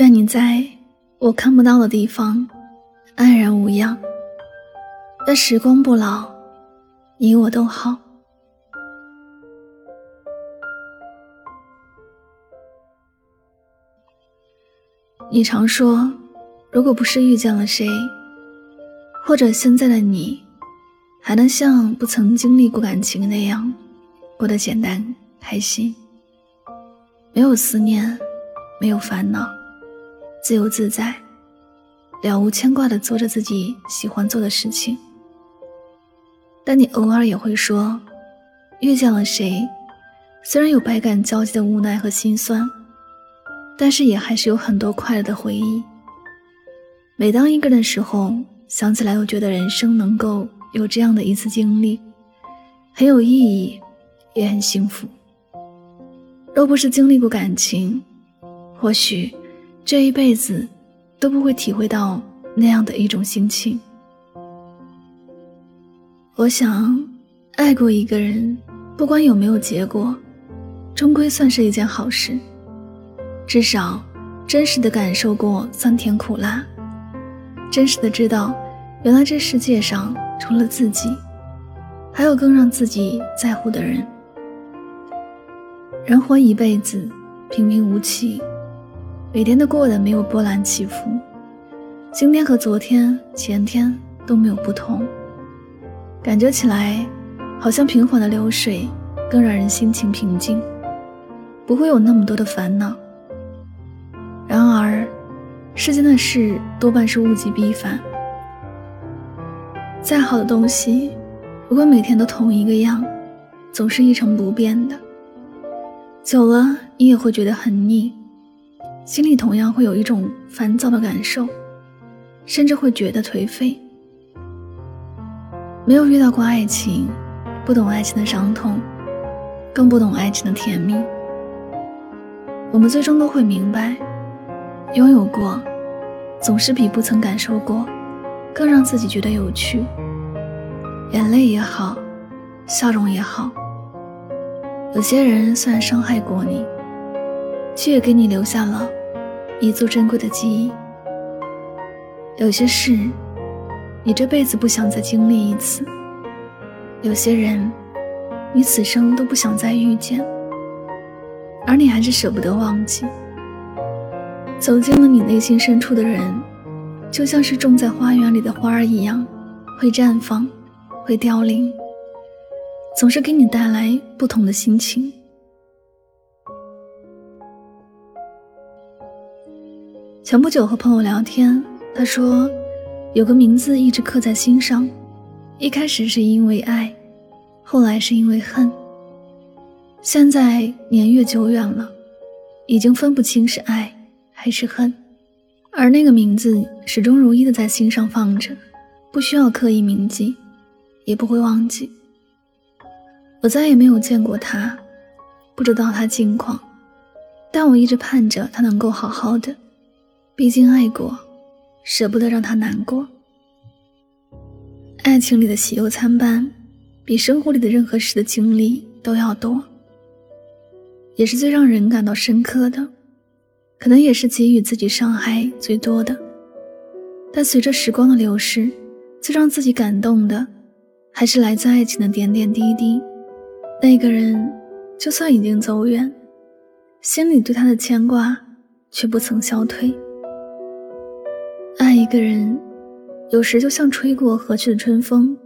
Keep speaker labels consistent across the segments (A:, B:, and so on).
A: 愿你在我看不到的地方安然无恙。愿时光不老，你我都好。你常说，如果不是遇见了谁，或者现在的你，还能像不曾经历过感情那样过得简单开心，没有思念，没有烦恼。自由自在，了无牵挂的做着自己喜欢做的事情。但你偶尔也会说，遇见了谁，虽然有百感交集的无奈和心酸，但是也还是有很多快乐的回忆。每当一个人的时候，想起来又觉得人生能够有这样的一次经历，很有意义，也很幸福。若不是经历过感情，或许。这一辈子都不会体会到那样的一种心情。我想，爱过一个人，不管有没有结果，终归算是一件好事。至少，真实的感受过酸甜苦辣，真实的知道，原来这世界上除了自己，还有更让自己在乎的人。人活一辈子，平平无奇。每天都过得没有波澜起伏，今天和昨天、前天都没有不同，感觉起来好像平缓的流水，更让人心情平静，不会有那么多的烦恼。然而，世间的事多半是物极必反，再好的东西，如果每天都同一个样，总是一成不变的，久了你也会觉得很腻。心里同样会有一种烦躁的感受，甚至会觉得颓废。没有遇到过爱情，不懂爱情的伤痛，更不懂爱情的甜蜜。我们最终都会明白，拥有过，总是比不曾感受过，更让自己觉得有趣。眼泪也好，笑容也好，有些人虽然伤害过你，却也给你留下了。一座珍贵的记忆。有些事，你这辈子不想再经历一次；有些人，你此生都不想再遇见，而你还是舍不得忘记。走进了你内心深处的人，就像是种在花园里的花儿一样，会绽放，会凋零，总是给你带来不同的心情。前不久和朋友聊天，他说，有个名字一直刻在心上，一开始是因为爱，后来是因为恨，现在年月久远了，已经分不清是爱还是恨，而那个名字始终如一的在心上放着，不需要刻意铭记，也不会忘记。我再也没有见过他，不知道他近况，但我一直盼着他能够好好的。毕竟爱过，舍不得让他难过。爱情里的喜忧参半，比生活里的任何事的经历都要多，也是最让人感到深刻的，可能也是给予自己伤害最多的。但随着时光的流逝，最让自己感动的，还是来自爱情的点点滴滴。那个人，就算已经走远，心里对他的牵挂却不曾消退。爱一个人，有时就像吹过河去的春风，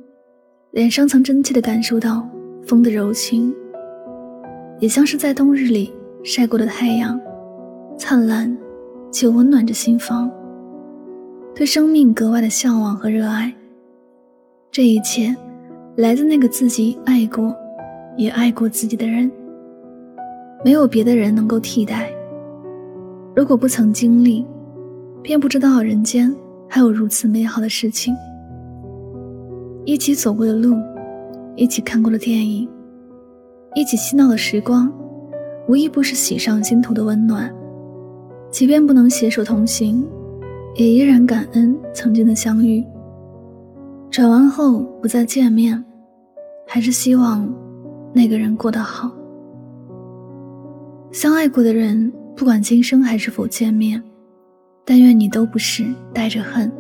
A: 脸上曾真切地感受到风的柔情；也像是在冬日里晒过的太阳，灿烂且温暖着心房，对生命格外的向往和热爱。这一切来自那个自己爱过，也爱过自己的人。没有别的人能够替代。如果不曾经历，便不知道人间还有如此美好的事情。一起走过的路，一起看过的电影，一起嬉闹的时光，无一不是喜上心头的温暖。即便不能携手同行，也依然感恩曾经的相遇。转弯后不再见面，还是希望那个人过得好。相爱过的人，不管今生还是否见面，但愿你都不是带着恨。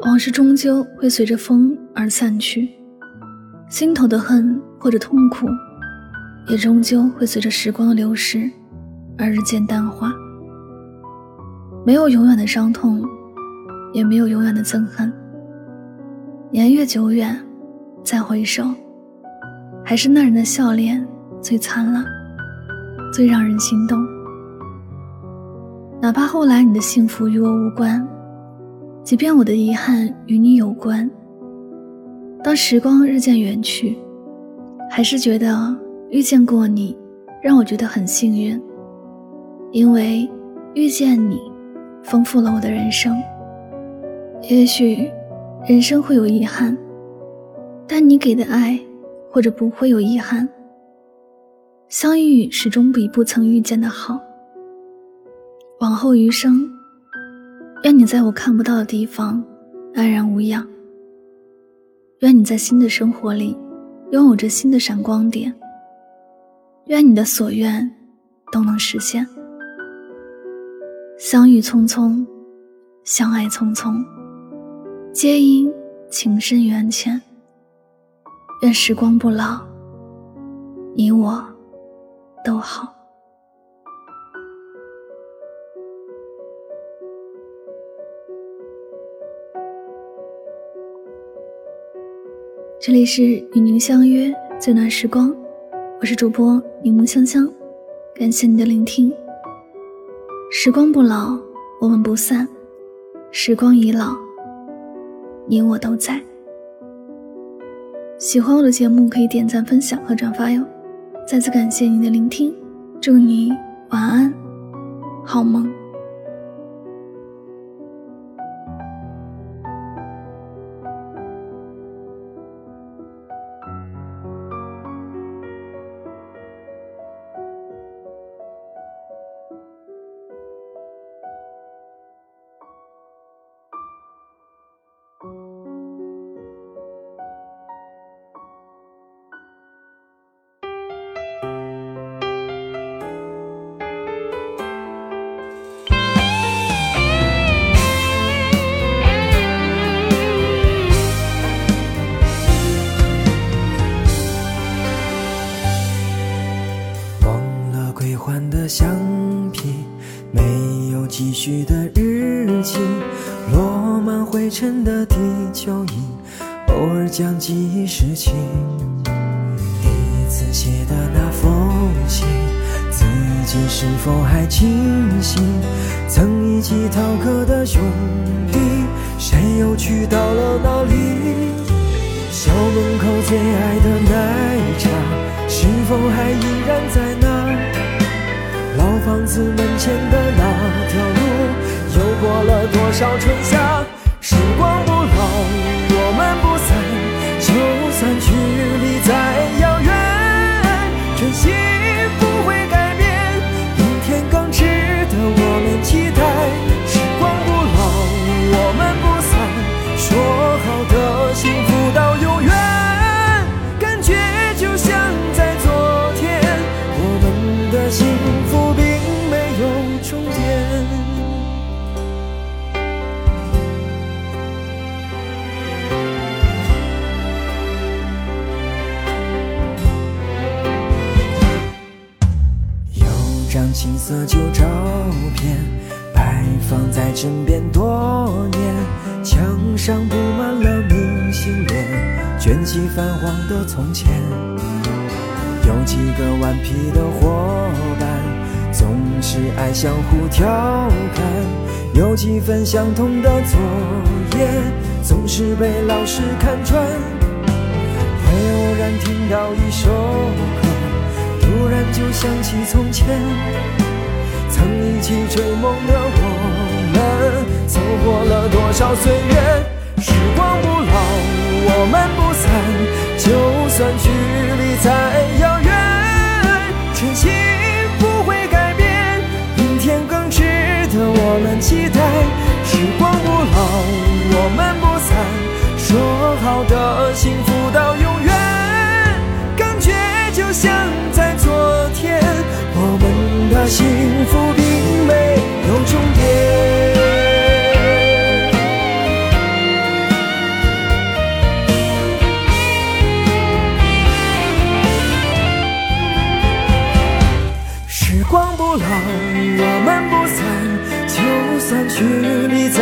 A: 往事终究会随着风而散去，心头的恨或者痛苦，也终究会随着时光流逝而日渐淡化。没有永远的伤痛，也没有永远的憎恨。年月久远，再回首，还是那人的笑脸最灿烂，最让人心动。哪怕后来你的幸福与我无关，即便我的遗憾与你有关。当时光日渐远去，还是觉得遇见过你，让我觉得很幸运，因为遇见你，丰富了我的人生。也许。人生会有遗憾，但你给的爱，或者不会有遗憾。相遇始终比不曾遇见的好。往后余生，愿你在我看不到的地方安然无恙。愿你在新的生活里拥有着新的闪光点。愿你的所愿都能实现。相遇匆匆，相爱匆匆。皆因情深缘浅。愿时光不老，你我都好。这里是与您相约最暖时光，我是主播柠檬香香，感谢你的聆听。时光不老，我们不散；时光已老。你我都在。喜欢我的节目，可以点赞、分享和转发哟。再次感谢您的聆听，祝你晚安，好梦。
B: 灰尘的地球仪，偶尔将记忆拾起。第一次写的那封信，自己是否还清醒？曾一起逃课的兄弟，谁又去到了哪里？校门口最爱的奶茶，是否还依然在那？老房子门前的那条路，又过了多少春夏？时光不老，我们不散，就算距离再遥远，真心不会改变。明天更值得我们期待。时光不老，我们不散，说好的幸福青涩旧照片摆放在枕边多年，墙上布满了明信片，卷起泛黄的从前。有几个顽皮的伙伴，总是爱相互调侃，有几分相同的作业，总是被老师看穿。会偶然听到一首歌，突然就想起从前，曾一起追梦的我们，走过了多少岁月？时光不老，我们不散，就算距离再遥远，真心不会改变。明天更值得。我们期待时光不老，我们不散。说好的幸福幸福并没有终点。时光不老，我们不散。就算距离再